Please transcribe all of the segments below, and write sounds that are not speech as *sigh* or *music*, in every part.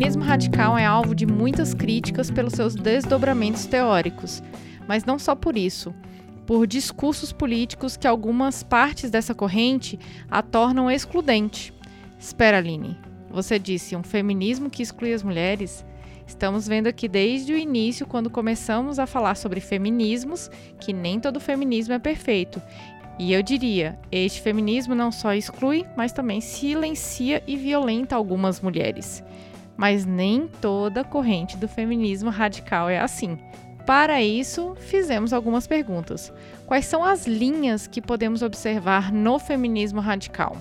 Feminismo radical é alvo de muitas críticas pelos seus desdobramentos teóricos, mas não só por isso, por discursos políticos que algumas partes dessa corrente a tornam excludente. Espera, Aline, você disse um feminismo que exclui as mulheres? Estamos vendo aqui desde o início, quando começamos a falar sobre feminismos, que nem todo feminismo é perfeito e eu diria, este feminismo não só exclui, mas também silencia e violenta algumas mulheres. Mas nem toda corrente do feminismo radical é assim. Para isso, fizemos algumas perguntas. Quais são as linhas que podemos observar no feminismo radical?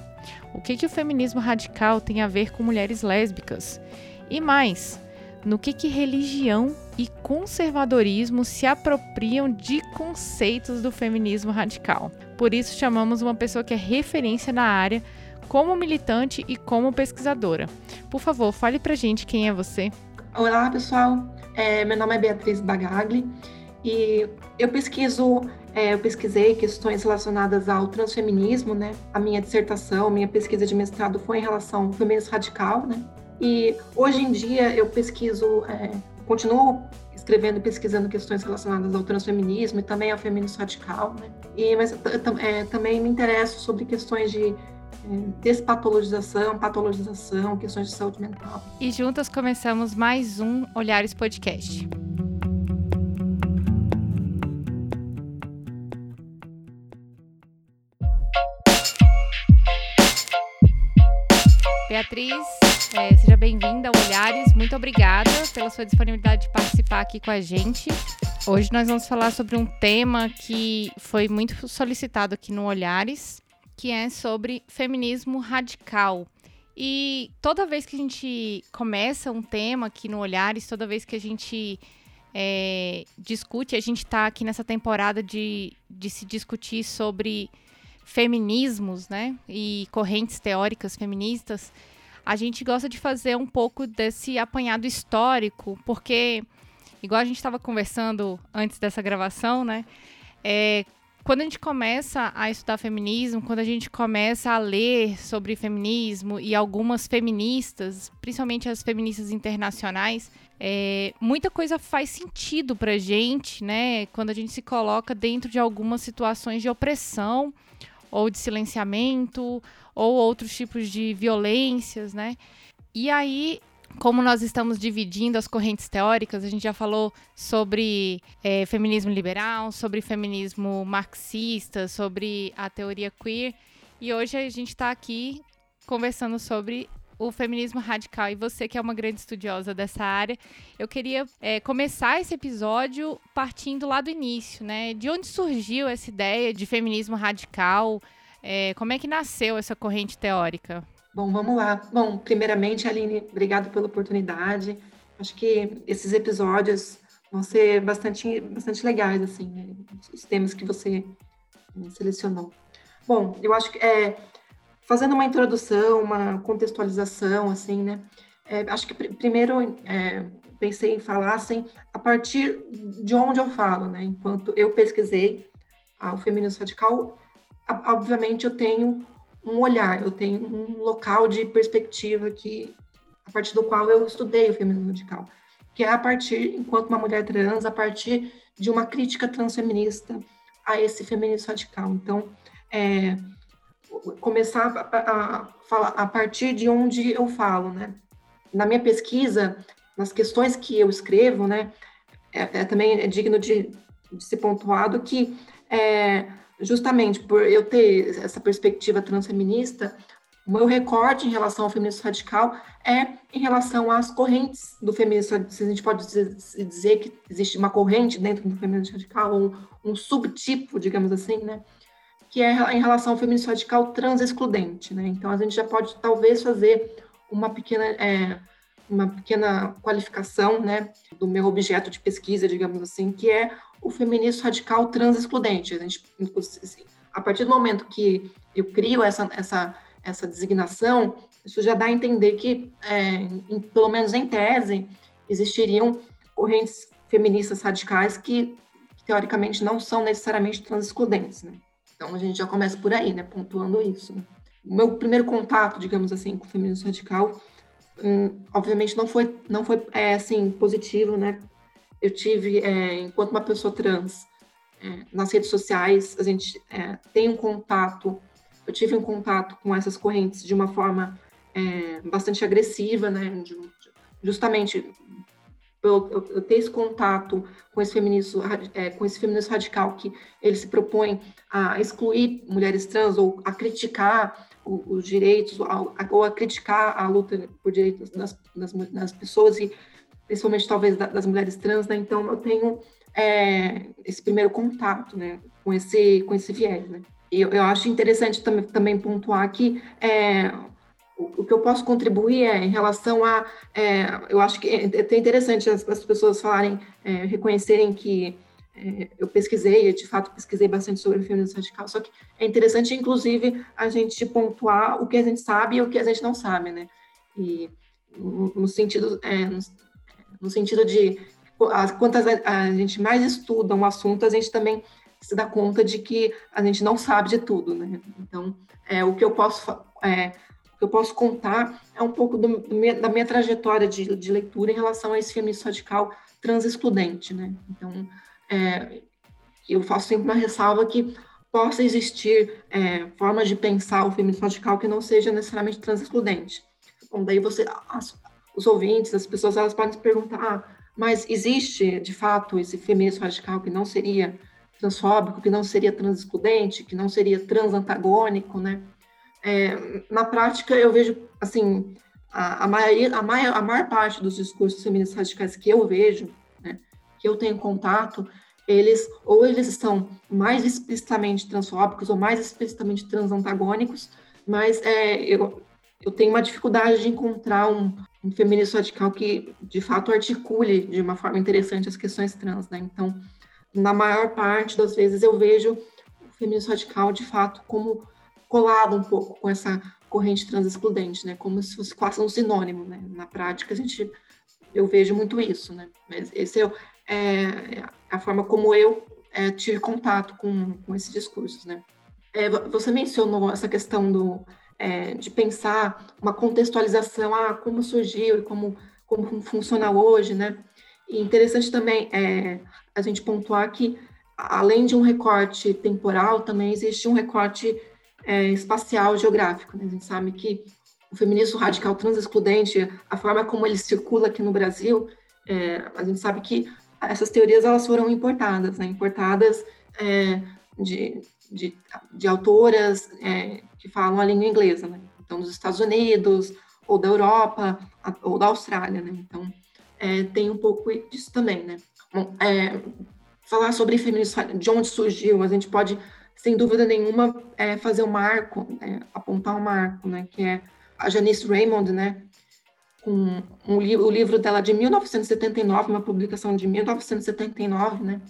O que, que o feminismo radical tem a ver com mulheres lésbicas? E mais, no que, que religião e conservadorismo se apropriam de conceitos do feminismo radical. Por isso, chamamos uma pessoa que é referência na área como militante e como pesquisadora. Por favor, fale pra gente quem é você. Olá, pessoal. É, meu nome é Beatriz Bagagli e eu pesquiso, é, eu pesquisei questões relacionadas ao transfeminismo, né? A minha dissertação, minha pesquisa de mestrado foi em relação ao feminismo radical, né? E hoje em dia eu pesquiso, é, continuo escrevendo e pesquisando questões relacionadas ao transfeminismo e também ao feminismo radical, né? E, mas é, também me interesso sobre questões de despatologização, patologização, questões de saúde mental. E juntas começamos mais um Olhares Podcast. Beatriz, é, seja bem-vinda ao Olhares. Muito obrigada pela sua disponibilidade de participar aqui com a gente. Hoje nós vamos falar sobre um tema que foi muito solicitado aqui no Olhares, que é sobre feminismo radical. E toda vez que a gente começa um tema aqui no Olhares, toda vez que a gente é, discute, a gente está aqui nessa temporada de, de se discutir sobre feminismos, né? E correntes teóricas feministas a gente gosta de fazer um pouco desse apanhado histórico, porque, igual a gente estava conversando antes dessa gravação, né? É, quando a gente começa a estudar feminismo, quando a gente começa a ler sobre feminismo e algumas feministas, principalmente as feministas internacionais, é, muita coisa faz sentido pra gente, né? Quando a gente se coloca dentro de algumas situações de opressão ou de silenciamento ou outros tipos de violências, né? E aí, como nós estamos dividindo as correntes teóricas, a gente já falou sobre é, feminismo liberal, sobre feminismo marxista, sobre a teoria queer, e hoje a gente está aqui conversando sobre o feminismo radical. E você, que é uma grande estudiosa dessa área, eu queria é, começar esse episódio partindo lá do início, né? De onde surgiu essa ideia de feminismo radical? É, como é que nasceu essa corrente teórica? Bom, vamos lá. Bom, primeiramente, Aline, obrigado pela oportunidade. Acho que esses episódios vão ser bastante, bastante legais, assim, né? os temas que você eh, selecionou. Bom, eu acho que é, fazendo uma introdução, uma contextualização, assim, né? É, acho que pr primeiro é, pensei em falar assim, a partir de onde eu falo, né? Enquanto eu pesquisei o feminismo radical, obviamente eu tenho um olhar, eu tenho um local de perspectiva que a partir do qual eu estudei o feminismo radical, que é a partir, enquanto uma mulher trans, a partir de uma crítica transfeminista a esse feminismo radical. Então, é, começar a, falar a partir de onde eu falo, né? Na minha pesquisa, nas questões que eu escrevo, né, é, é também é digno de, de ser pontuado que é, justamente por eu ter essa perspectiva transfeminista, O meu recorte em relação ao feminismo radical é em relação às correntes do feminismo. Se a gente pode dizer, que existe uma corrente dentro do feminismo radical, um, um subtipo, digamos assim, né? que é em relação ao feminismo radical trans-excludente. Né? Então, a gente já pode, talvez, fazer uma pequena, é, uma pequena qualificação né, do meu objeto de pesquisa, digamos assim, que é o feminismo radical trans-excludente. A, gente, assim, a partir do momento que eu crio essa, essa, essa designação, isso já dá a entender que, é, em, pelo menos em tese, existiriam correntes feministas radicais que, que teoricamente, não são necessariamente trans-excludentes. Né? Então, a gente já começa por aí, né, pontuando isso. O meu primeiro contato, digamos assim, com o feminismo radical, hum, obviamente não foi, não foi é, assim, positivo, né? Eu tive, é, enquanto uma pessoa trans, é, nas redes sociais, a gente é, tem um contato, eu tive um contato com essas correntes de uma forma é, bastante agressiva, né? De, justamente eu, eu, ter esse contato com esse feminismo, é, com esse feminismo radical que ele se propõe a excluir mulheres trans ou a criticar os direitos ou a criticar a luta por direitos das, das, das pessoas e principalmente talvez das mulheres trans, né? Então eu tenho é, esse primeiro contato, né, com esse com esse viés, né? E eu, eu acho interessante também, também pontuar que é, o, que eu posso contribuir é em relação a. É, eu acho que é, é interessante as, as pessoas falarem, é, reconhecerem que é, eu pesquisei, de fato pesquisei bastante sobre o feminismo radical, só que é interessante, inclusive, a gente pontuar o que a gente sabe e o que a gente não sabe, né? E no, sentido, é, no, no, sentido de quantas a, a gente mais estuda um assunto, a gente também se dá conta de que a gente não sabe de tudo, né? Então, é, o que eu posso é, que eu posso contar é um pouco do, do, da minha trajetória de, de, leitura em relação a esse feminismo radical trans-excludente, né? Então, é, eu faço sempre uma ressalva que possa existir é, formas de pensar o feminismo radical que não seja necessariamente trans-excludente. Bom, daí você, as, os ouvintes, as pessoas, elas podem se perguntar, ah, mas existe, de fato, esse feminismo radical que não seria transfóbico, que não seria trans-excludente, que não seria trans-antagônico, né? É, na prática, eu vejo, assim, a, a, maioria, a, maior, a maior parte dos discursos feministas radicais que eu vejo, que eu tenho contato, eles ou eles estão mais explicitamente transfóbicos ou mais explicitamente transantagônicos, mas é, eu, eu tenho uma dificuldade de encontrar um, um feminismo radical que, de fato, articule de uma forma interessante as questões trans, né? Então, na maior parte das vezes eu vejo o feminismo radical, de fato, como colado um pouco com essa corrente trans excludente, né? Como se fosse quase um sinônimo, né? Na prática, a gente, eu vejo muito isso, né? Mas esse é, é a forma como eu é, tive contato com, com esses discursos, né? É, você mencionou essa questão do, é, de pensar uma contextualização, ah, como surgiu e como, como funciona hoje, né? E interessante também é, a gente pontuar que, além de um recorte temporal, também existe um recorte é, espacial geográfico. Né? A gente sabe que o feminismo radical transexcludente, a forma como ele circula aqui no Brasil, é, a gente sabe que essas teorias elas foram importadas, né? importadas é, de, de, de, autoras é, que falam a língua inglesa, né? então dos Estados Unidos, ou da Europa, ou da Austrália. Né? Então, é, tem um pouco disso também. Né? Bom, é, falar sobre feminismo, de onde surgiu, a gente pode sem dúvida nenhuma, é fazer um marco, né, apontar um marco, né, que é a Janice Raymond, né, um li o livro dela de 1979, uma publicação de 1979, né,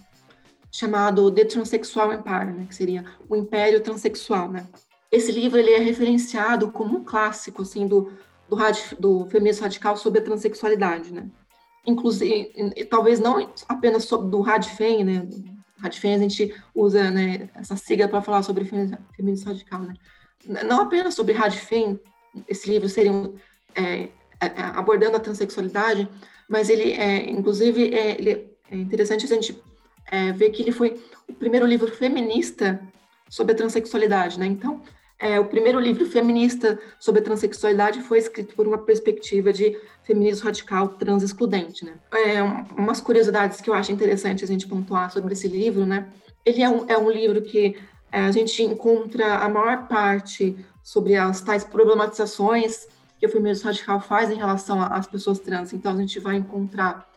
chamado The Transsexual Empire, né, que seria o Império Transsexual, né. Esse livro ele é referenciado como um clássico, assim, do, do, do feminismo radical sobre a transexualidade, né. Inclusive, talvez não apenas sobre, do Radfem, né, Radfem, a gente usa né, essa sigla para falar sobre feminismo radical. Né? Não apenas sobre Radfem, esse livro seria um, é, é, abordando a transexualidade, mas ele, é, inclusive, é, ele, é interessante a gente é, ver que ele foi o primeiro livro feminista sobre a transexualidade. Né? Então, é, o primeiro livro feminista sobre a transexualidade foi escrito por uma perspectiva de feminismo radical trans-excludente, né? É, umas curiosidades que eu acho interessante a gente pontuar sobre esse livro, né? Ele é um, é um livro que é, a gente encontra a maior parte sobre as tais problematizações que o feminismo radical faz em relação às pessoas trans. Então, a gente vai encontrar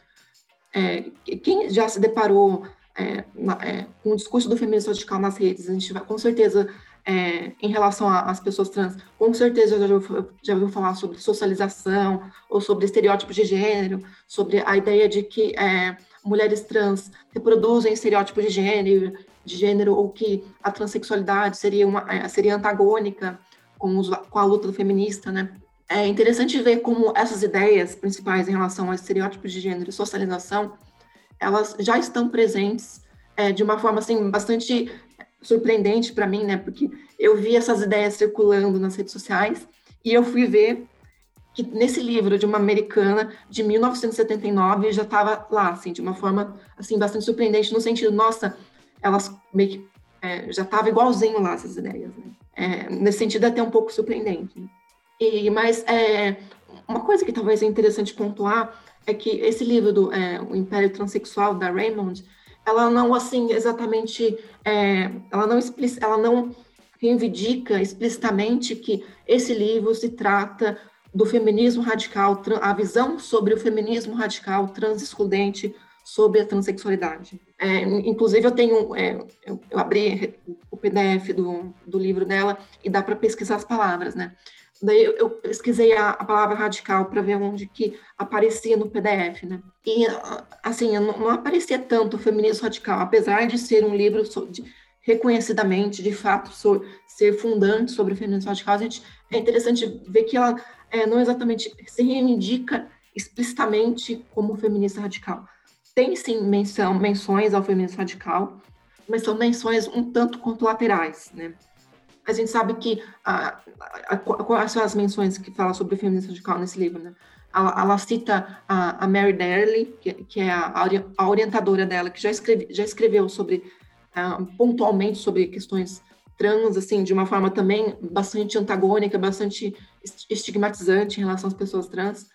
é, quem já se deparou é, na, é, com o discurso do feminismo radical nas redes, a gente vai, com certeza, é, em relação às pessoas trans, com certeza já já ouviu falar sobre socialização ou sobre estereótipos de gênero, sobre a ideia de que é, mulheres trans reproduzem estereótipos de gênero, de gênero ou que a transexualidade seria, uma, é, seria antagônica com, os, com a luta feminista, né? É interessante ver como essas ideias principais em relação a estereótipos de gênero e socialização, elas já estão presentes é, de uma forma assim bastante surpreendente para mim, né? Porque eu vi essas ideias circulando nas redes sociais e eu fui ver que nesse livro de uma americana de 1979 já estava lá, assim, de uma forma assim bastante surpreendente no sentido, nossa, elas meio que é, já estava igualzinho lá essas ideias, né? É, nesse sentido é até um pouco surpreendente. Né? E, mas é, uma coisa que talvez é interessante pontuar é que esse livro do é, o Império Transsexual da Raymond, ela não assim exatamente, é, ela não ela não reivindica explicitamente que esse livro se trata do feminismo radical, a visão sobre o feminismo radical trans-excludente sobre a transexualidade. É, inclusive, eu tenho, é, eu, eu, abri o PDF do, do livro dela e dá para pesquisar as palavras, né? Daí eu pesquisei a, a palavra radical para ver onde que aparecia no PDF, né? E, assim, não, não aparecia tanto o feminismo radical, apesar de ser um livro de, reconhecidamente, de fato, so, ser fundante sobre o feminismo radical, a gente, é interessante ver que ela é, não exatamente se reivindica explicitamente como feminista radical. Tem, sim, menção, menções ao feminismo radical, mas são menções um tanto quanto laterais, né? A gente sabe que a, a, a, quais são as menções que fala sobre o feminismo radical nesse livro, né? Ela, ela cita a, Mary Daly, que, que é a, orientadora dela, que já, escreve, já escreveu sobre uh, pontualmente sobre questões trans, assim, de uma forma também bastante antagônica, bastante estigmatizante em relação às pessoas trans.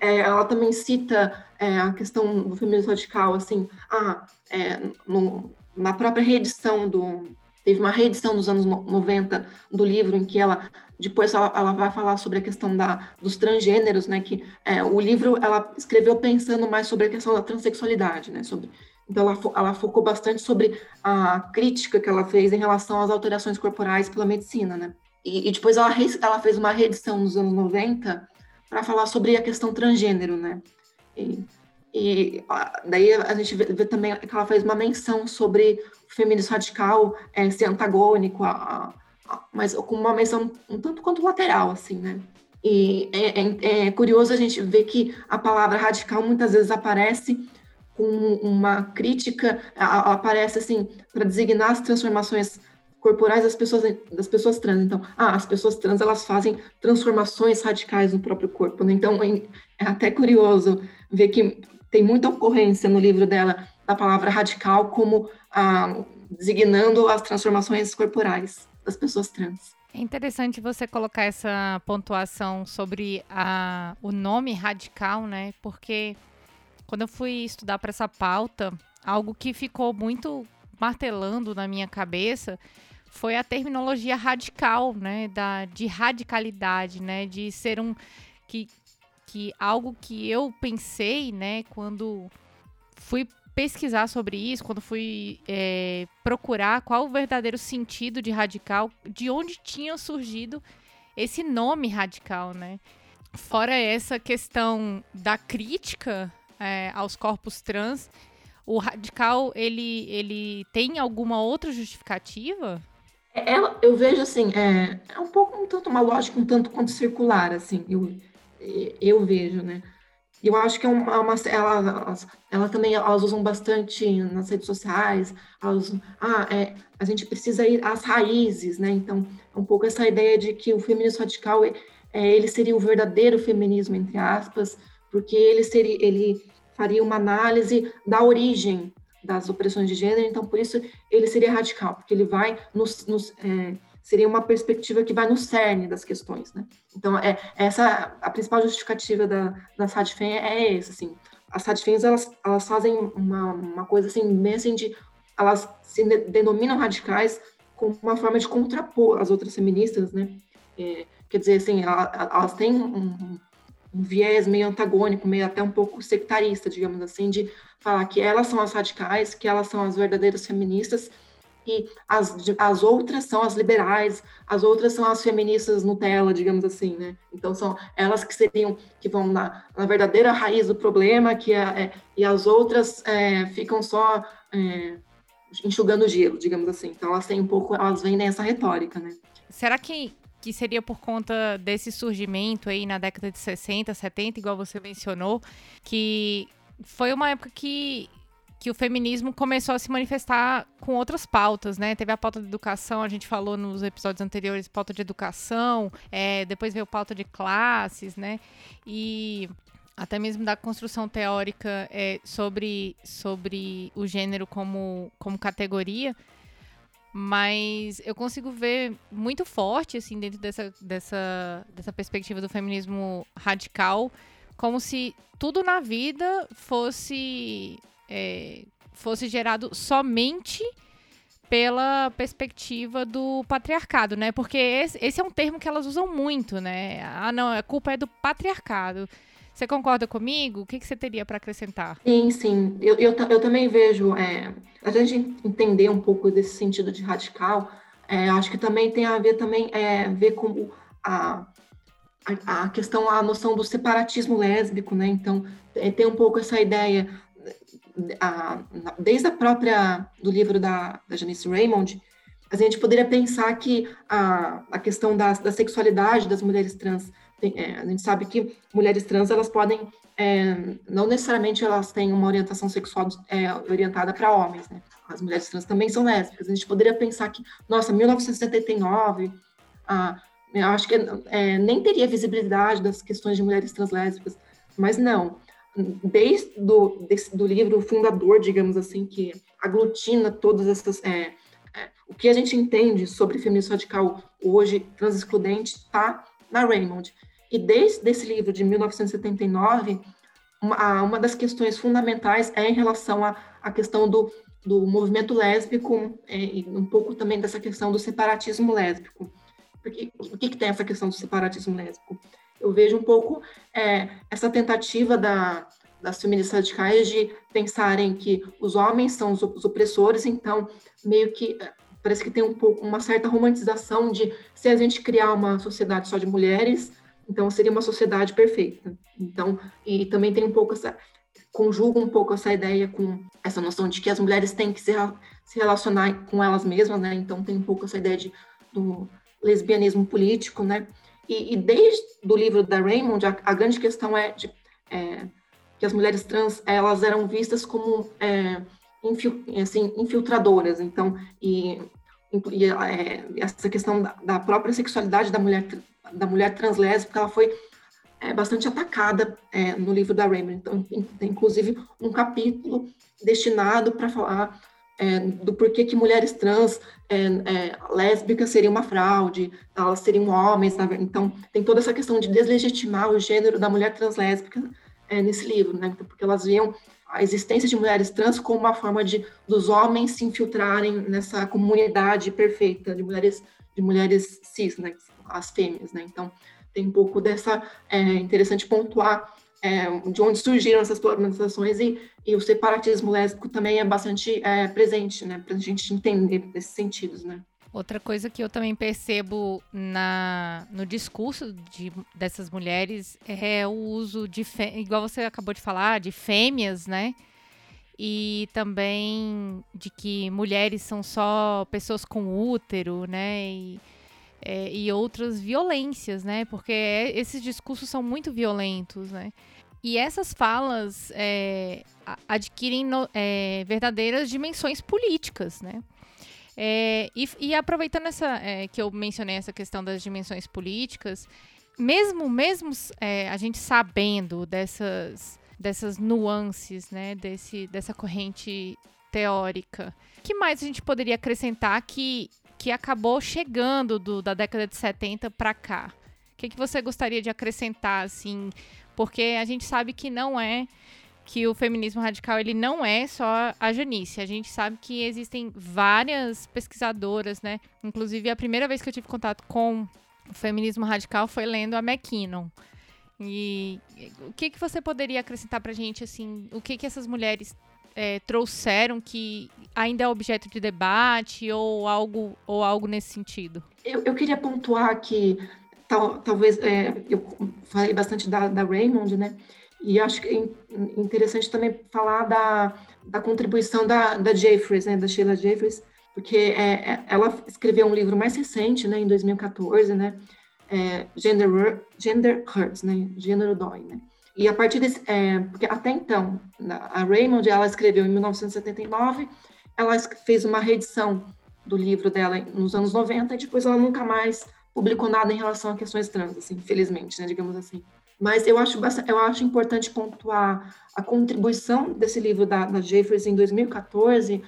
É, ela também cita é, a questão do feminismo radical, assim, ah, é, no, na própria reedição do, Teve uma reedição nos anos 90 do livro em que ela depois ela, ela vai falar sobre a questão da, dos transgêneros, né? Que é, o livro ela escreveu pensando mais sobre a questão da transexualidade, né? Sobre, então ela, ela focou bastante sobre a crítica que ela fez em relação às alterações corporais pela medicina, né? E, e depois ela, ela fez uma reedição nos anos 90 para falar sobre a questão transgênero, né? E, e daí a gente vê, vê, também que ela faz uma menção sobre o feminismo radical é, ser antagônico, a, a, mas com uma menção um tanto quanto lateral, assim, né? E é, é, é, curioso a gente ver que a palavra radical muitas vezes aparece com uma crítica, aparece assim, para designar as transformações corporais das pessoas, das pessoas trans. Então, ah, as pessoas trans elas fazem transformações radicais no próprio corpo. Né? Então, é, é até curioso ver que tem muita ocorrência no livro dela da palavra radical como ah, designando as transformações corporais das pessoas trans. É interessante você colocar essa pontuação sobre a, o nome radical, né? Porque quando eu fui estudar para essa pauta, algo que ficou muito martelando na minha cabeça foi a terminologia radical, né? Da, de radicalidade, né? De ser um. Que, que algo que eu pensei, né, quando fui pesquisar sobre isso, quando fui é, procurar qual o verdadeiro sentido de radical, de onde tinha surgido esse nome radical, né? Fora essa questão da crítica é, aos corpos trans, o radical ele, ele tem alguma outra justificativa? É, eu vejo assim, é, é um pouco um tanto uma lógica um tanto quanto circular, assim. Eu, eu vejo, né? Eu acho que é uma, uma elas, ela também elas usam bastante nas redes sociais. Elas, ah, é, a gente precisa ir às raízes, né? Então, é um pouco essa ideia de que o feminismo radical é, ele seria o verdadeiro feminismo entre aspas, porque ele seria ele faria uma análise da origem das opressões de gênero. Então, por isso ele seria radical, porque ele vai nos, nos é, seria uma perspectiva que vai no cerne das questões, né? Então, é essa a principal justificativa da, da SADFEM é essa, assim. As SADFEMs, elas, elas fazem uma, uma coisa assim, bem assim de... Elas se denominam radicais como uma forma de contrapor as outras feministas, né? É, quer dizer, assim, elas têm um, um, viés meio antagônico, meio até um pouco sectarista, digamos assim, de falar que elas são as radicais, que elas são as verdadeiras feministas, e as, as outras são as liberais, as outras são as feministas Nutella, digamos assim, né? Então são elas que seriam, que vão na, na verdadeira raiz do problema, que é, é e as outras é, ficam só é, enxugando gelo, digamos assim. Então elas têm um pouco, elas vêm nessa retórica, né? Será que que seria por conta desse surgimento aí na década de 60, 70, igual você mencionou, que foi uma época que que o feminismo começou a se manifestar com outras pautas, né? Teve a pauta de educação, a gente falou nos episódios anteriores, pauta de educação, é, depois veio pauta de classes, né? E até mesmo da construção teórica é, sobre, sobre o gênero como, como categoria. Mas eu consigo ver muito forte, assim, dentro dessa, dessa, dessa perspectiva do feminismo radical, como se tudo na vida fosse é, fosse gerado somente pela perspectiva do patriarcado, né? Porque esse, esse, é um termo que elas usam muito, né? Ah, não, a culpa é do patriarcado. Você concorda comigo? O que, que você teria para acrescentar? Sim, sim. Eu, eu, eu também vejo. É, a gente entender um pouco desse sentido de radical, é, acho que também tem a ver também é, ver com a, a, a questão, a noção do separatismo lésbico, né? Então, é, tem um pouco essa ideia a, desde a própria do livro da, da Janice Raymond, a gente poderia pensar que a, a questão da, da sexualidade das mulheres trans, tem, é, a gente sabe que mulheres trans elas podem é, não necessariamente elas têm uma orientação sexual é, orientada para homens, né? As mulheres trans também são lésbicas. A gente poderia pensar que, nossa, 1979, ah, eu acho que é, nem teria visibilidade das questões de mulheres trans lésbicas, mas não desde do, desse, do livro fundador, digamos assim, que aglutina todas essas. É, é, o que a gente entende sobre feminismo radical hoje, transexcludente, está na Raymond. E desde esse livro de 1979, uma, uma das questões fundamentais é em relação à, questão do, do movimento lésbico é, e um pouco também dessa questão do separatismo lésbico. Porque, o que, que tem essa questão do separatismo lésbico? Eu vejo um pouco é, essa tentativa da, das feministas radicais de pensarem que os homens são os, opressores, então meio que é, parece que tem um pouco uma certa romantização de se a gente criar uma sociedade só de mulheres, então seria uma sociedade perfeita. Então, e também tem um pouco essa conjuga um pouco essa ideia com essa noção de que as mulheres têm que se, se relacionar com elas mesmas, né? Então tem um pouco essa ideia de, do lesbianismo político, né? E, e desde o livro da Raymond, a, a grande questão é, de, é, que as mulheres trans elas eram vistas como é, infil, assim, infiltradoras. Então, e, e é, essa questão da, da, própria sexualidade da mulher da mulher translésbica, ela foi é, bastante atacada é, no livro da Raymond. Então, tem inclusive um capítulo destinado para falar é, do porquê que mulheres trans é, é, lésbicas seriam uma fraude, elas seriam homens, então tem toda essa questão de deslegitimar o gênero da mulher trans lésbica é, nesse livro, né? porque elas viam a existência de mulheres trans como uma forma de dos homens se infiltrarem nessa comunidade perfeita de mulheres de mulheres cis, né? as fêmeas, né? Então tem um pouco dessa é interessante pontuar é, de onde surgiram essas problematizações e, e o separatismo lésbico também é bastante é, presente, né, para a gente entender esses sentidos, né. Outra coisa que eu também percebo na, no discurso de, dessas mulheres é o uso de, igual você acabou de falar, de fêmeas, né? E também de que mulheres são só pessoas com útero, né? E, é, e outras violências, né? Porque esses discursos são muito violentos, né? E essas falas é, adquirem no, é, verdadeiras dimensões políticas, né? É, e, e, aproveitando essa é, que eu mencionei essa questão das dimensões políticas, mesmo mesmo é, a gente sabendo dessas dessas nuances, né, desse, dessa corrente teórica, que mais a gente poderia acrescentar que que acabou chegando do, da década de 70 para cá? O que, que você gostaria de acrescentar, assim? Porque a gente sabe que não é que o feminismo radical ele não é só a Janice. A gente sabe que existem várias pesquisadoras, né? Inclusive, a primeira vez que eu tive contato com o feminismo radical foi lendo a McKinnon. E o que, que você poderia acrescentar para a gente, assim, o que, que essas mulheres é, trouxeram que ainda é objeto de debate ou algo, ou algo nesse sentido? Eu, eu queria pontuar que tal, talvez é, eu falei bastante da, da Raymond, né? E acho que é interessante também falar da, da contribuição da, da Jeffries, né, da Sheila Jeffries, porque é, é, ela escreveu um livro mais recente, né, em 2014, né, é, Gender, Gender Hurts, né, Gênero Dói, né. E a partir desse, é, porque até então, a Raymond, ela escreveu em 1979, ela fez uma reedição do livro dela nos anos 90 e depois ela nunca mais publicou nada em relação a questões trans, assim, infelizmente, né, digamos assim. Mas eu acho, eu acho importante pontuar a contribuição desse livro da, da Jeffers em 2014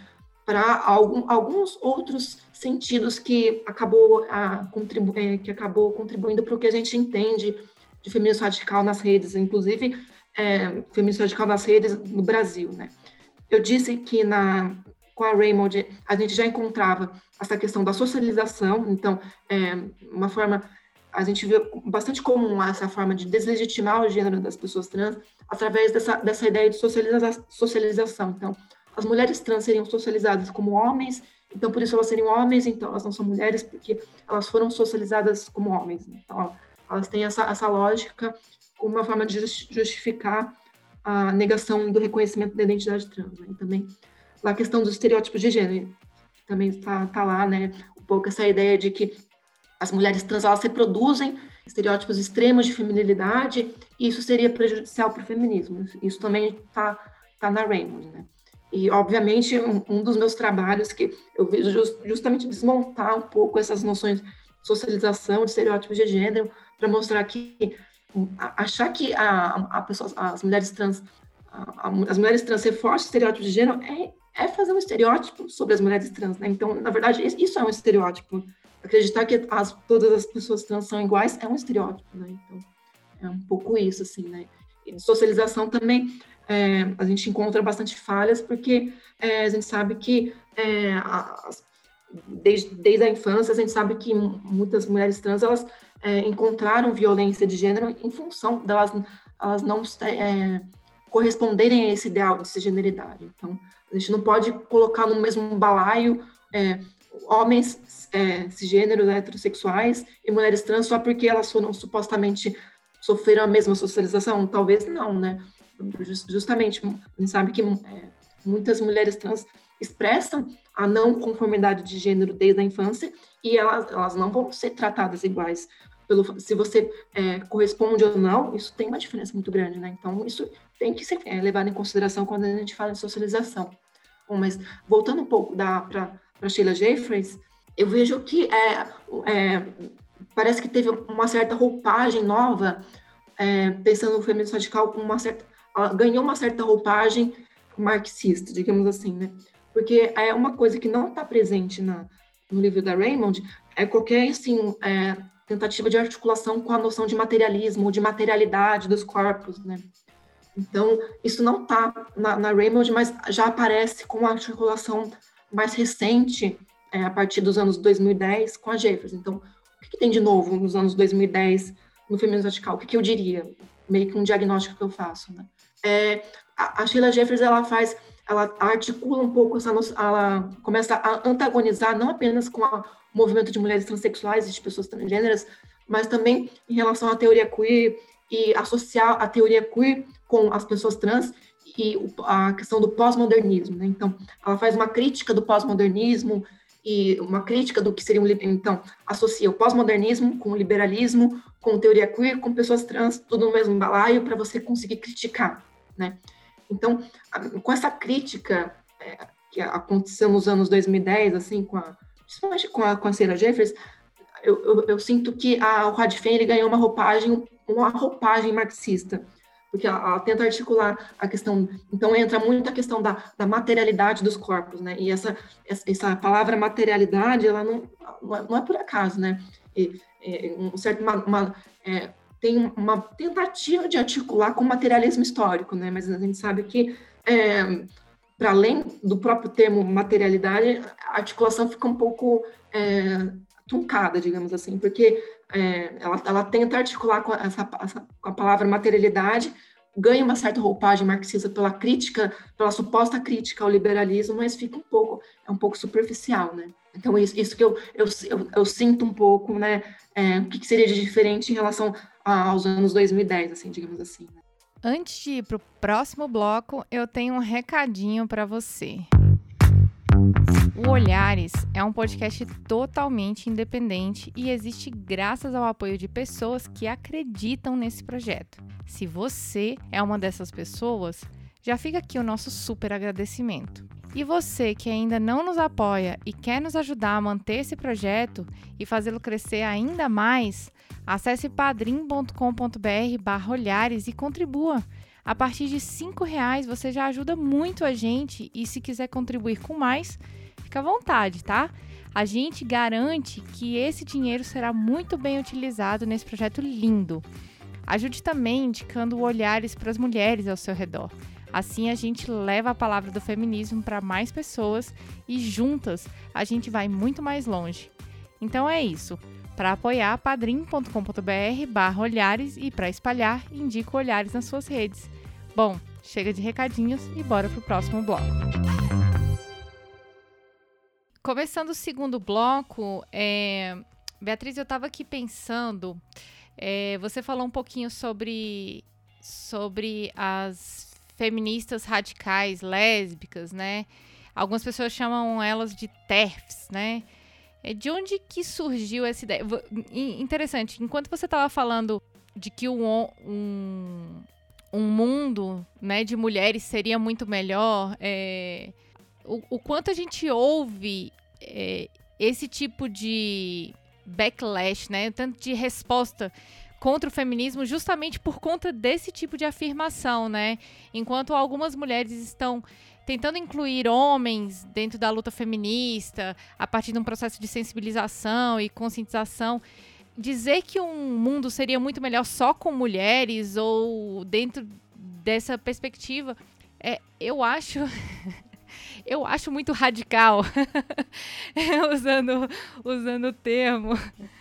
para algum, alguns outros sentidos que acabou, a, contribu é, que acabou contribuindo para o que a gente entende de feminismo radical nas redes, inclusive é, feminismo radical nas redes no Brasil, né? Eu disse que na, com a Raymond a gente já encontrava essa questão da socialização, então é, uma forma a gente vê bastante comum essa forma de deslegitimar o gênero das pessoas trans através dessa, dessa ideia de socializa socialização. Então, as mulheres trans seriam socializadas como homens, então por isso elas seriam homens, então elas não são mulheres porque elas foram socializadas como homens. Então, elas têm essa, essa lógica como uma forma de justificar a negação do reconhecimento da identidade trans. Né? Também a questão dos estereótipos de gênero, também está tá lá, né, um pouco essa ideia de que as mulheres trans elas reproduzem estereótipos extremos de feminilidade e isso seria prejudicial para o feminismo. Isso também está tá na Raymond, né? E, obviamente, um, um, dos meus trabalhos que eu vejo just, justamente desmontar um pouco essas noções de socialização, de estereótipos de gênero, para mostrar que achar que a, a pessoa, as mulheres trans, a, as mulheres trans reforçam estereótipos de gênero é, é fazer um estereótipo sobre as mulheres trans, né? Então, na verdade, isso é um estereótipo acreditar que as, todas as pessoas trans são iguais é um estereótipo, né? Então, é um pouco isso, assim, né? E socialização também, é, a gente encontra bastante falhas, porque é, a gente sabe que é, as, desde, desde a infância, a gente sabe que muitas mulheres trans, elas é, encontraram violência de gênero em função delas elas não é, corresponderem a esse ideal de cisgeneridade. Então, a gente não pode colocar no mesmo balaio é, homens é, cisgêneros, heterossexuais e mulheres trans só porque elas foram supostamente sofreram a mesma socialização? Talvez não, né? Justamente, a gente sabe que é, muitas mulheres trans expressam a não conformidade de gênero desde a infância e elas, elas não vão ser tratadas iguais. Pelo, se você é, corresponde ou não, isso tem uma diferença muito grande, né? Então, isso tem que ser é, levado em consideração quando a gente fala em socialização. Bom, mas voltando um pouco para Sheila Jeffries, eu vejo que é, é, parece que teve uma certa roupagem nova, é, pensando no feminismo radical, com uma certa, ganhou uma certa roupagem marxista, digamos assim, né? Porque é uma coisa que não está presente na, no livro da Raymond, é qualquer, assim, é, tentativa de articulação com a noção de materialismo, de materialidade dos corpos, né? Então, isso não está na, na Raymond, mas já aparece com a articulação mais recente, é, a partir dos anos 2010, com a Jeffers. Então, o que, que, tem de novo nos anos 2010 no feminismo radical? O que, que eu diria? Meio que um diagnóstico que eu faço, né? É, a, a Sheila Jeffers, ela faz, ela articula um pouco essa noção, ela começa a antagonizar não apenas com o movimento de mulheres transexuais e de pessoas transgêneras, mas também em relação à teoria queer e associar a teoria queer com as pessoas trans e a questão do pós-modernismo. Né? Então, ela faz uma crítica do pós-modernismo e uma crítica do que seria um então associa o pós-modernismo com o liberalismo, com teoria queer, com pessoas trans, tudo no mesmo balaio para você conseguir criticar, né? Então, com essa crítica é, que aconteceu nos anos 2010, assim, com a, principalmente com a, com a Sarah Jeffers, eu, eu, eu, sinto que a, o Radfem ele ganhou uma roupagem, uma roupagem marxista, porque ela, ela, tenta articular a questão, então entra muito a questão da, da materialidade dos corpos, né? E essa, essa palavra materialidade, ela não, não é, é por acaso, né? E, é, um certo uma, uma, é, tem uma tentativa de articular com o materialismo histórico, né? Mas a gente sabe que é, para além do próprio termo materialidade, a articulação fica um pouco é, truncada, digamos assim, porque é, ela, ela, tenta articular com, essa, essa, com a palavra materialidade, ganha uma certa roupagem marxista pela crítica, pela suposta crítica ao liberalismo, mas fica um pouco, é um pouco superficial, né? Então, isso, isso que eu, eu, eu, eu, sinto um pouco, né? É, o que, que, seria de diferente em relação aos anos 2010, assim, digamos assim. Né? Antes de ir para o próximo bloco, eu tenho um recadinho para você. O Olhares é um podcast totalmente independente e existe graças ao apoio de pessoas que acreditam nesse projeto. Se você é uma dessas pessoas, já fica aqui o nosso super agradecimento. E você que ainda não nos apoia e quer nos ajudar a manter esse projeto e fazê-lo crescer ainda mais, acesse padrim.com.br olhares e contribua. A partir de R$ reais você já ajuda muito a gente e se quiser contribuir com mais, fica à vontade, tá? A gente garante que esse dinheiro será muito bem utilizado nesse projeto lindo. Ajude também indicando olhares para as mulheres ao seu redor. Assim a gente leva a palavra do feminismo para mais pessoas e juntas a gente vai muito mais longe. Então é isso. Para apoiar, padrim.com.br barra olhares e para espalhar, indica olhares nas suas redes. Bom, chega de recadinhos e bora pro próximo bloco. Começando o segundo bloco, é... Beatriz, eu estava aqui pensando, é... você falou um pouquinho sobre, sobre as feministas radicais, lésbicas, né? Algumas pessoas chamam elas de TERFs, né? É, de onde que surgiu essa ideia? Interessante, enquanto você estava falando de que um, um, um, mundo né, de mulheres seria muito melhor, é, o, o, quanto a gente ouve é, esse tipo de backlash, né? Tanto de resposta contra o feminismo justamente por conta desse tipo de afirmação, né? Enquanto algumas mulheres estão tentando incluir homens dentro da luta feminista, a partir de um processo de sensibilização e conscientização, dizer que um mundo seria muito melhor só com mulheres ou dentro dessa perspectiva, é, eu acho *laughs* eu acho muito radical, *laughs* usando, usando o termo.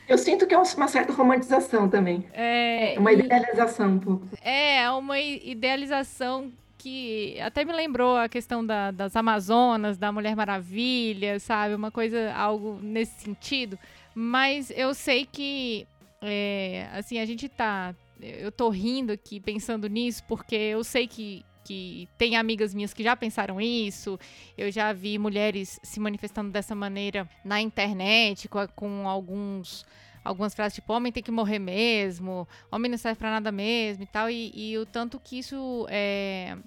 Eu sinto que é uma certa romantização também. É, uma idealização um pouco. É, uma idealização que até me lembrou a questão da, das Amazonas, da Mulher Maravilha, sabe? Uma coisa, algo nesse sentido. Mas eu sei que, é, assim, a gente tá. Eu tô rindo aqui pensando nisso, porque eu sei que que tem amigas minhas que já pensaram isso. Eu já vi mulheres se manifestando dessa maneira na internet, com, com alguns algumas frases tipo homem tem que morrer mesmo, homem não serve para nada mesmo e tal, e, e, o tanto que isso é,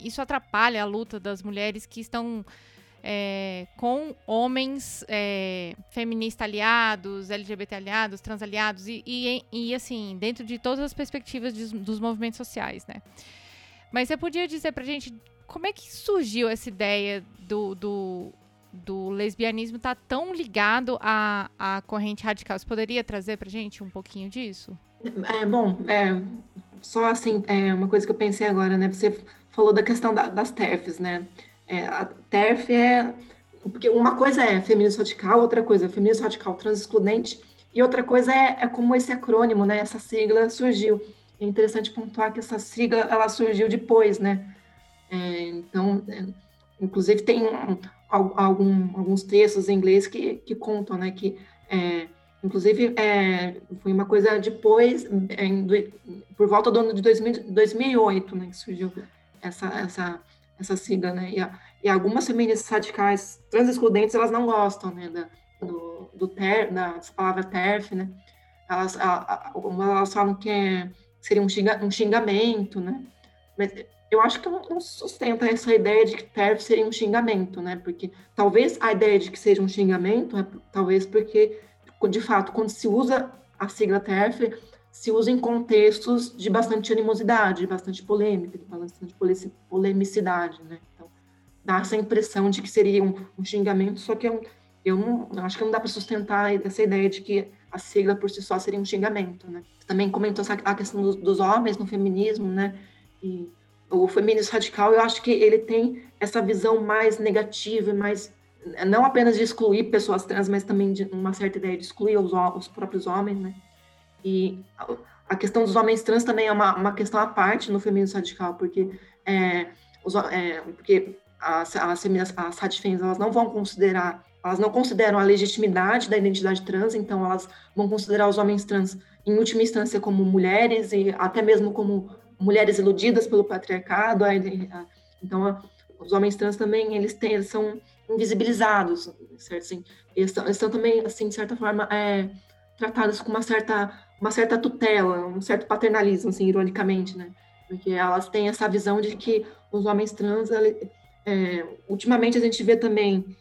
isso atrapalha a luta das mulheres que estão é, com homens é, feministas aliados, LGBT aliados, trans aliados e, e, e, assim dentro de todas as perspectivas de, dos movimentos sociais, né? Mas você podia dizer pra gente como é que surgiu essa ideia do, do, do lesbianismo estar tá tão ligado à, à corrente radical? Você poderia trazer pra gente um pouquinho disso? É, bom, é, só assim, é uma coisa que eu pensei agora, né? Você falou da questão da, das TERFs, né? É, a TERF é... Porque uma coisa é feminismo radical, outra coisa é feminismo radical transexcludente, e outra coisa é, é como esse acrônimo, né? Essa sigla surgiu. É interessante pontuar que essa sigla ela surgiu depois, né? É, então, é, inclusive tem um, algum, alguns textos em inglês que, que contam, né? Que é, inclusive é, foi uma coisa depois, é, por volta do ano de 2000, 2008, né? Que surgiu essa essa essa sigla, né? E, a, e algumas feministas radicais transexcludentes elas não gostam, né? Da, do, do ter, da palavra TERF, né? Elas, a, a, elas falam que é seria um, xinga, um xingamento, né? Mas eu acho que não, sustenta essa ideia de que TERF seria um xingamento, né? Porque talvez a ideia de que seja um xingamento é talvez porque, de fato, quando se usa a sigla TERF, se usa em contextos de bastante animosidade, de bastante polêmica, de bastante polemicidade, né? Então, dá essa impressão de que seria um, um xingamento, só que eu, eu, não, eu acho que não dá para sustentar essa ideia de que a sigla por si só seria um xingamento, né? Também comentou a questão dos, dos homens no feminismo, né? E o feminismo radical, eu acho que ele tem essa visão mais negativa, mais não apenas de excluir pessoas trans, mas também de uma certa ideia de excluir os, os próprios homens, né? E a questão dos homens trans também é uma, uma questão à parte no feminismo radical, porque, é, os, é, porque as, as, as radifens, elas não vão considerar, elas não consideram a legitimidade da identidade trans, então elas vão considerar os homens trans, em última instância, como mulheres e até mesmo como mulheres iludidas pelo patriarcado. Então, os homens trans também, eles, têm, eles são invisibilizados, certo? Assim, eles, estão também, assim, de certa forma, é, tratados com uma certa, uma certa tutela, um certo paternalismo, assim, ironicamente, né? Porque elas têm essa visão de que os homens trans, é, ultimamente a gente vê também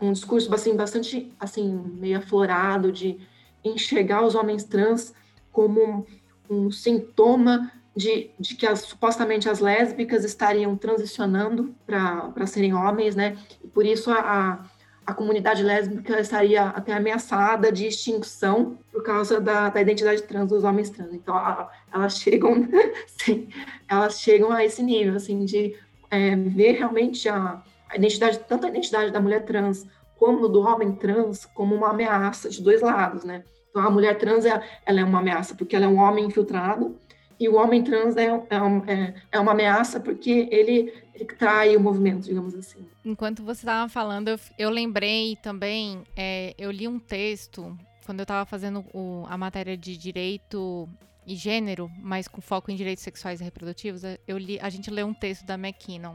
um discurso assim, bastante assim, meio aflorado de enxergar os homens trans como um, um sintoma de, de, que as, supostamente as lésbicas estariam transicionando para serem homens, né? E por isso a, a comunidade lésbica estaria até ameaçada de extinção por causa da, da identidade trans dos homens trans. Então, a, elas chegam, *laughs* sim, elas chegam a esse nível, assim, de é, ver realmente a, a, identidade, tanto a identidade da mulher trans como do homem trans, como uma ameaça de dois lados, né? Então, a mulher trans, é, ela é uma ameaça porque ela é um homem infiltrado, e o homem trans é, é, é, é uma ameaça porque ele, ele, trai o movimento, digamos assim. Enquanto você estava falando, eu, eu, lembrei também, é, eu li um texto, quando eu estava fazendo o, a matéria de direito e gênero, mas com foco em direitos sexuais e reprodutivos, eu li, a gente leu um texto da McKinnon.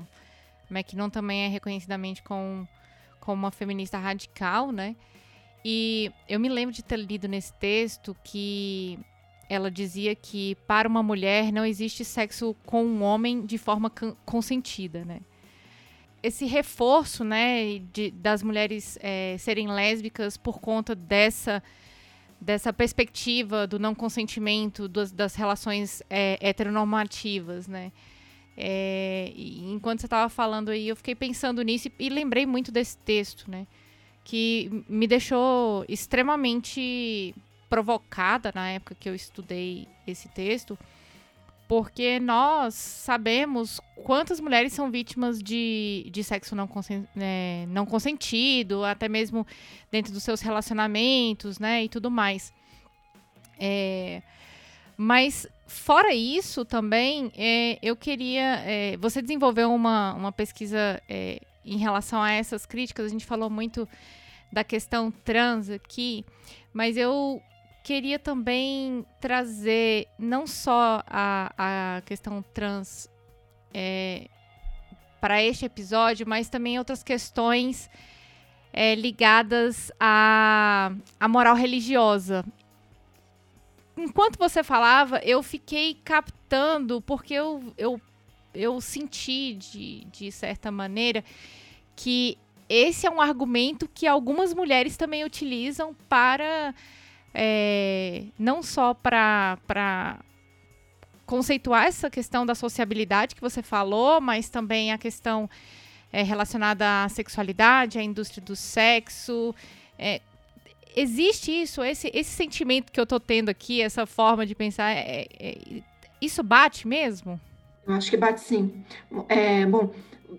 McKinnon também é reconhecidamente como, como uma feminista radical, né? E eu me lembro de ter lido nesse texto que ela dizia que para uma mulher não existe sexo com um homem de forma consentida, né? Esse reforço, né, de, das mulheres é, serem lésbicas por conta dessa dessa perspectiva do não consentimento das, das relações é, heteronormativas, né? É, enquanto você estava falando aí, eu fiquei pensando nisso e, e lembrei muito desse texto, né? Que me deixou extremamente provocada na época que eu estudei esse texto, porque nós sabemos quantas mulheres são vítimas de, de sexo não, consen é, não consentido, até mesmo dentro dos seus relacionamentos, né, e tudo mais. É, mas fora isso também, é, eu queria. É, você desenvolveu uma, uma pesquisa é, em relação a essas críticas. A gente falou muito da questão trans aqui, mas eu queria também trazer não só a, a questão trans é, para este episódio, mas também outras questões é, ligadas à, à moral religiosa. Enquanto você falava, eu fiquei captando, porque eu, eu, eu senti, de, de certa maneira, que esse é um argumento que algumas mulheres também utilizam para é, não só para conceituar essa questão da sociabilidade que você falou, mas também a questão é, relacionada à sexualidade, à indústria do sexo. É, existe isso, esse, esse sentimento que eu estou tendo aqui, essa forma de pensar, é, é, isso bate mesmo? Acho que bate sim. É, bom,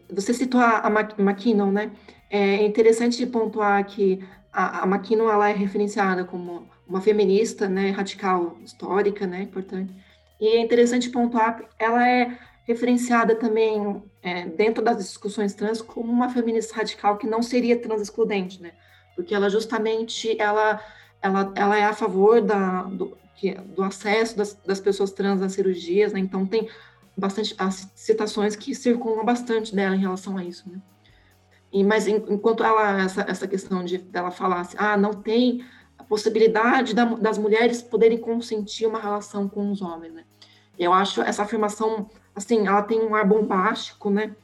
você citou a, a McKinnon, né? É interessante pontuar que a, a McKinnon ela é referenciada como uma feminista, né, radical, histórica, né, importante. E é interessante pontuar, ela é referenciada também é, dentro das discussões trans como uma feminista radical que não seria trans excludente, né, porque ela justamente ela ela, ela é a favor da, do, que, do acesso das, das pessoas trans às cirurgias, né, então tem bastante as citações que circulam bastante dela em relação a isso, né. E, mas enquanto ela essa, essa questão de dela falar assim, ah, não tem possibilidade da, das mulheres poderem consentir uma relação com os homens, né? Eu acho essa afirmação, assim, ela tem um ar bombástico, né?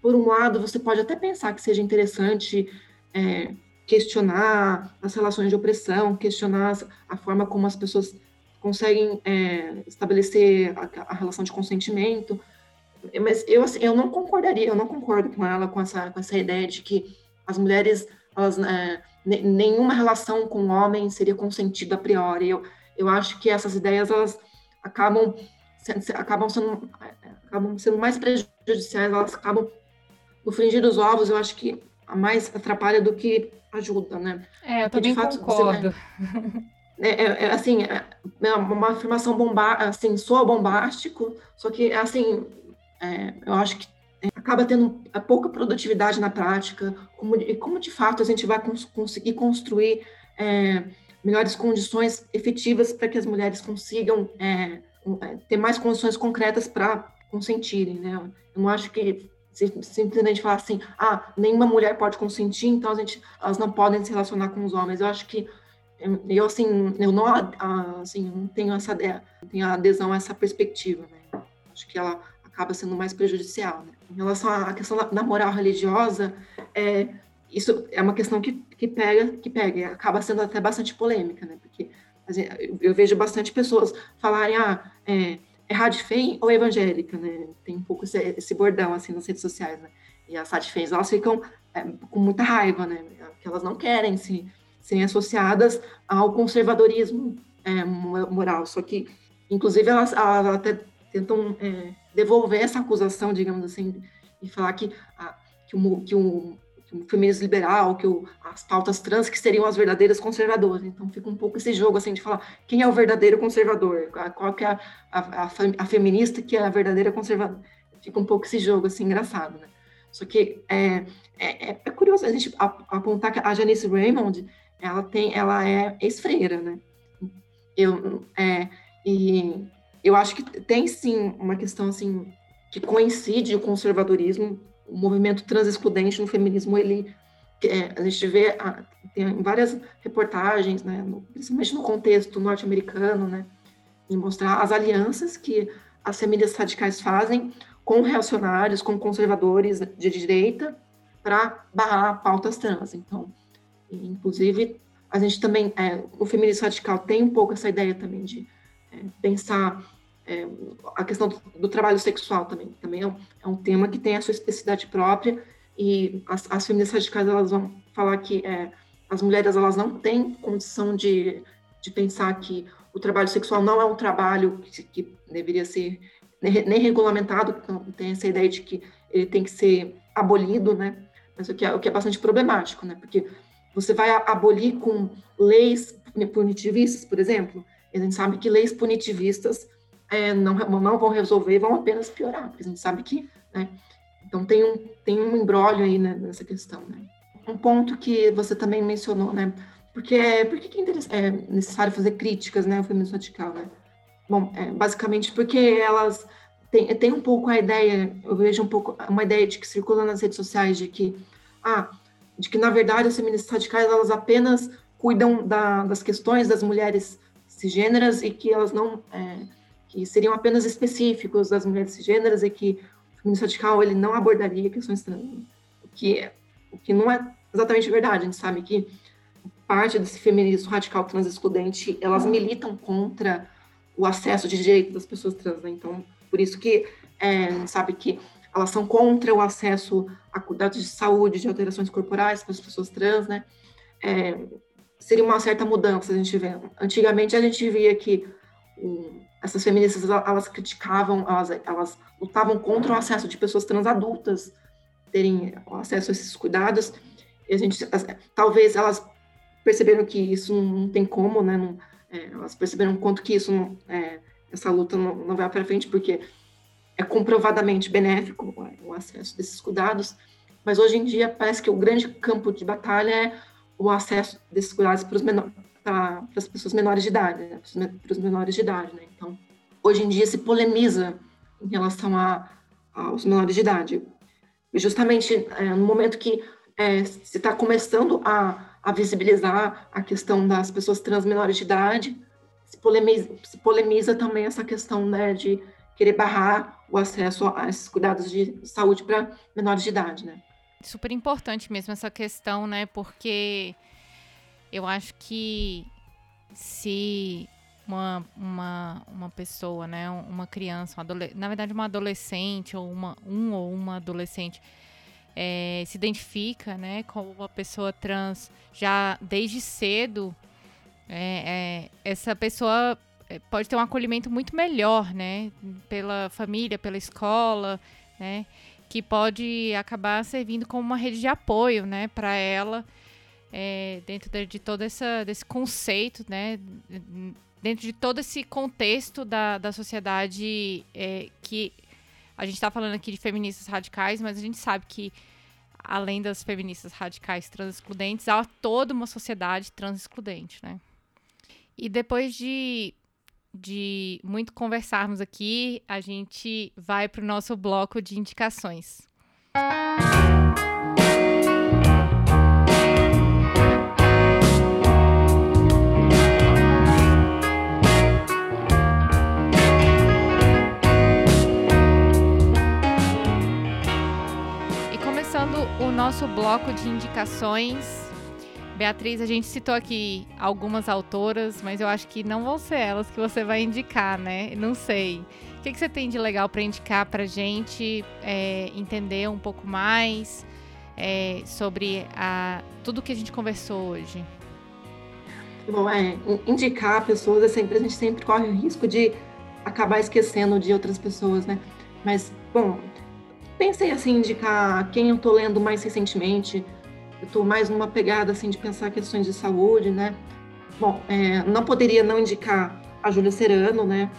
Por um lado, você pode até pensar que seja interessante é, questionar as relações de opressão, questionar a forma como as pessoas conseguem é, estabelecer a, a, relação de consentimento, mas eu, assim, eu não concordaria, eu não concordo com ela com essa, com essa ideia de que as mulheres elas, é, nenhuma relação com o homem seria consentida a priori. Eu, eu acho que essas ideias elas acabam acabam sendo acabam sendo mais prejudiciais, elas acabam no fringir dos ovos. Eu acho que mais atrapalha do que ajuda, né? É, eu também fato, concordo. É, é, é, assim, é, é uma afirmação bombástica, assim, soa bombástico, só que, assim, é, eu acho que acaba tendo pouca produtividade na prática, como, e como de fato a gente vai cons conseguir construir é, melhores condições efetivas para que as mulheres consigam é, é ter mais condições concretas para consentirem, né? Eu não acho que simplesmente falar assim, ah, nenhuma mulher pode consentir, então a gente, elas não podem se relacionar com os homens. Eu acho que eu assim, eu não assim, não tenho essa tenho adesão a essa perspectiva, né? Acho que ela acaba sendo mais prejudicial. Né? Em relação à questão da moral religiosa, é, isso é uma questão que, que pega, que pega, acaba sendo até bastante polêmica, né? Porque eu vejo bastante pessoas falarem, ah, é, é Radfem ou evangélica, né? Tem um pouco esse, esse, bordão, assim, nas redes sociais, né? E as Radfens, elas ficam é, com muita raiva, né? Elas não querem se, serem associadas ao conservadorismo é, moral. Só que, inclusive, elas, elas até tentam é, devolver essa acusação, digamos assim, e falar que, a, que, o, que o feminismo liberal, que o, as pautas trans que seriam as verdadeiras conservadoras. Então fica um pouco esse jogo assim de falar quem é o verdadeiro conservador, qual que é a, a, a feminista que é a verdadeira conservadora. Fica um pouco esse jogo assim engraçado, né? Só que é, é, é curioso a gente apontar que a Janice Raymond ela tem, ela é ex-freira, né? Eu, é, e eu acho que tem sim uma questão assim que coincide o conservadorismo, o movimento transexcludente no feminismo, ele é, a gente vê a, tem várias reportagens, né, no, principalmente no contexto norte-americano, né, de mostrar as alianças que as feministas radicais fazem com reacionários, com conservadores de direita para barrar pautas trans. Então, inclusive, a gente também, é, o feminismo radical tem um pouco essa ideia também de é, pensar é, a questão do, do, trabalho sexual também, também é um, é um, tema que tem a sua especificidade própria e as, as feministas radicais elas vão falar que é, as mulheres elas não têm condição de, de pensar que o trabalho sexual não é um trabalho que, que deveria ser nem regulamentado, então tem essa ideia de que ele tem que ser abolido, né? Mas o que é, o que é bastante problemático, né? Porque você vai abolir com leis punitivistas, por exemplo, a gente sabe que leis punitivistas é, não, não vão resolver, vão apenas piorar, porque a gente sabe que, né? Então tem um, tem um embrólio aí né, nessa questão, né? Um ponto que você também mencionou, né? Porque por que é necessário fazer críticas, né, ao feminismo radical, né? Bom, é, basicamente porque elas têm, têm um pouco a ideia, eu vejo um pouco uma ideia de que circula nas redes sociais de que, ah, de que na verdade as feministas radicais elas apenas cuidam da, das questões das mulheres cisgêneras e que elas não é, que seriam apenas específicos das mulheres cisgêneras e que o feminismo radical ele não abordaria questões trans, o que o que não é exatamente verdade. A gente sabe que parte desse feminismo radical trans excludente elas militam contra o acesso de direito das pessoas trans, né? Então, por isso que é, sabe que elas são contra o acesso a cuidados de saúde, de alterações corporais para as pessoas trans, né? É, seria uma certa mudança a gente vê. Antigamente a gente via que um, essas feministas elas criticavam, elas, elas lutavam contra o acesso de pessoas trans adultas terem acesso a esses cuidados. E a gente, talvez elas perceberam que isso não tem como, né? Não, é, elas perceberam quanto que isso, não, é, essa luta não, não vai para frente, porque é comprovadamente benéfico o acesso desses cuidados. Mas hoje em dia parece que o grande campo de batalha é o acesso desses cuidados para os menores, para as pessoas menores de idade, né? para os menores de idade, né? Então, hoje em dia se polemiza em relação a, aos menores de idade. E justamente é, no momento que é, se está começando a, a, visibilizar a questão das pessoas trans menores de idade, se polemiza, se polemiza também essa questão né, de querer barrar o acesso a esses cuidados de saúde para menores de idade, né? Super importante mesmo essa questão, né? Porque eu acho que se uma, uma, uma pessoa, né, uma criança, uma na verdade uma adolescente ou uma, um ou uma adolescente, é, se identifica, né, como uma pessoa trans já desde cedo, é, é, essa pessoa é, pode ter um acolhimento muito melhor, né, pela família, pela escola, né, que pode acabar servindo como uma rede de apoio, né, para ela é, dentro de, de, todo essa, desse conceito, né, dentro de todo esse contexto da, da sociedade é, que a gente está falando aqui de feministas radicais, mas a gente sabe que além das feministas radicais trans excludentes, há toda uma sociedade trans excludente, né? E depois de, de muito conversarmos aqui, a gente vai para o nosso bloco de indicações. E nosso bloco de indicações, Beatriz, a gente citou aqui algumas autoras, mas eu acho que não vão ser elas que você vai indicar, né? Não sei. O que, que você tem de legal para indicar para gente é, entender um pouco mais é, sobre a, tudo que a gente conversou hoje? Bom, é, indicar pessoas, é sempre, a gente sempre corre o risco de acabar esquecendo de outras pessoas, né? Mas, bom, pensei assim, indicar quem eu estou lendo mais recentemente, eu estou mais numa pegada assim de pensar questões de saúde, né? Bom, é, não poderia não indicar a Júlia Serano, né?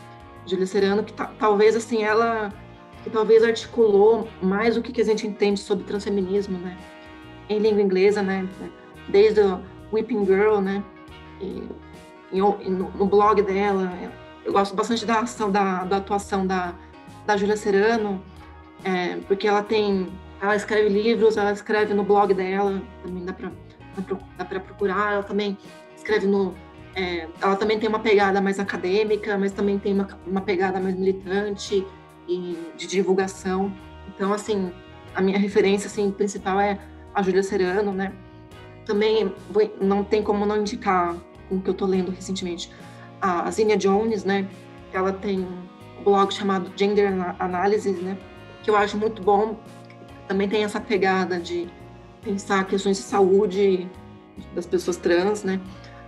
Júlia Serano, que talvez assim ela que talvez articulou mais o que, que a gente entende sobre transfeminismo, né? Em língua inglesa, né? Desde o Weeping Girl, né? E, e no, no, blog dela, eu gosto bastante da ação, da, da atuação da, da Júlia Serano, é, porque ela tem ela escreve livros, ela escreve no blog dela, também dá para dá para procurar. Ela também escreve no. É, ela também tem uma pegada mais acadêmica, mas também tem uma, uma pegada mais militante e de divulgação. Então, assim, a minha referência assim, principal é a Júlia Serano, né? Também não tem como não indicar o que eu estou lendo recentemente. A Zinnia Jones, né? Ela tem um blog chamado Gender Analysis, né? Que eu acho muito bom também tem essa pegada de pensar questões de saúde das pessoas trans, né?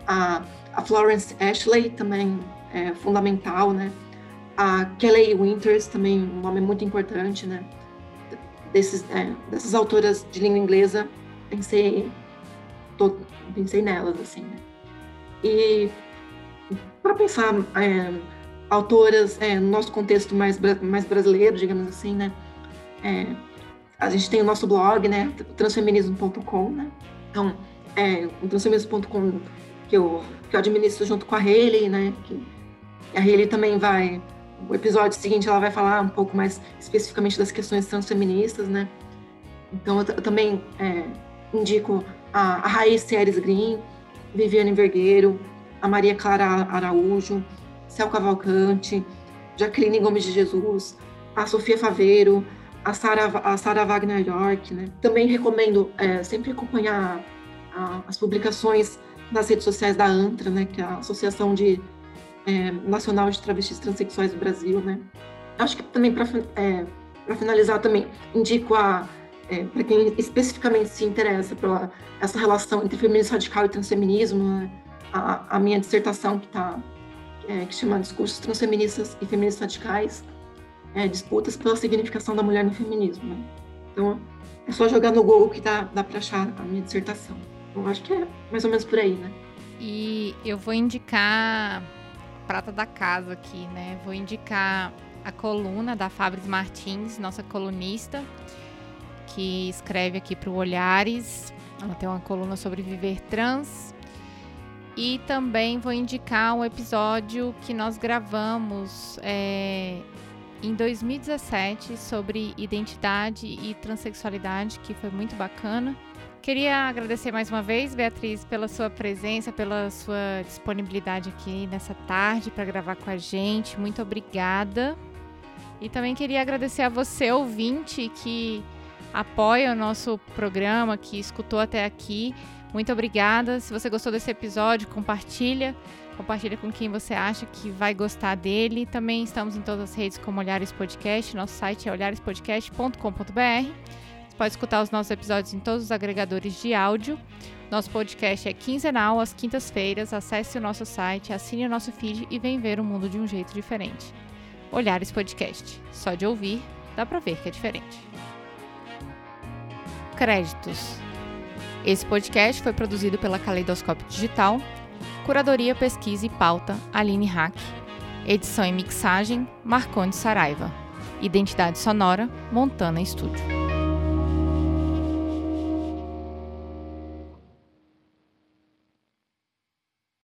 A, a Florence Ashley também é fundamental, né? A Kelly Winters também um nome muito importante, né? Desses, é, dessas autoras de língua inglesa, pensei, tô, pensei nelas, assim, né? E para pensar é, autoras é, no nosso contexto mais, mais brasileiro, digamos assim, né? É, a gente tem o nosso blog, né? transfeminismo.com, né? Então, é, o transfeminismo.com que eu, que eu administro junto com a Hayley, né? Que a Hayley também vai... O episódio seguinte ela vai falar um pouco mais especificamente das questões transfeministas, né? Então, eu, eu também é, indico a, a Raiz Ceres Green, Viviane Vergueiro, a Maria Clara Araújo, Céu Cavalcante, Jacqueline Gomes de Jesus, a Sofia Faveiro, a Sarah, a Sarah Wagner York, né? Também recomendo é, sempre acompanhar a, as publicações nas redes sociais da ANTRA, né? Que é a Associação de, é, Nacional de Travestis Transsexuais do Brasil, né? Acho que também para é, finalizar também indico a é, para quem especificamente se interessa pela essa relação entre feminismo radical e transfeminismo, né? a, a, minha dissertação que tá é, que chama Discursos Transfeministas e Feministas Radicais é, disputas pela significação da mulher no feminismo. Né? Então, é só jogar no Google que dá, dá para achar a minha dissertação. Então, acho que é mais ou menos por aí, né? E eu vou indicar prata da casa aqui, né? Vou indicar a coluna da Fabris Martins, nossa colunista, que escreve aqui para o Olhares. Ela tem uma coluna sobre viver trans. E também vou indicar um episódio que nós gravamos é, em 2017 sobre identidade e transexualidade, que foi muito bacana. Queria agradecer mais uma vez, Beatriz, pela sua presença, pela sua disponibilidade aqui nessa tarde para gravar com a gente. Muito obrigada. E também queria agradecer a você, ouvinte, que apoia o nosso programa, que escutou até aqui. Muito obrigada. Se você gostou desse episódio, compartilha. Compartilha com quem você acha que vai gostar dele. Também estamos em todas as redes como Olhares Podcast. Nosso site é olharespodcast.com.br. pode escutar os nossos episódios em todos os agregadores de áudio. Nosso podcast é quinzenal, às quintas-feiras. Acesse o nosso site, assine o nosso feed e vem ver o mundo de um jeito diferente. Olhares Podcast. Só de ouvir, dá pra ver que é diferente. Créditos. Esse podcast foi produzido pela Caleidoscópio Digital. Curadoria, pesquisa e pauta, Aline Hack. Edição e mixagem, Marconde Saraiva. Identidade sonora, Montana Estúdio.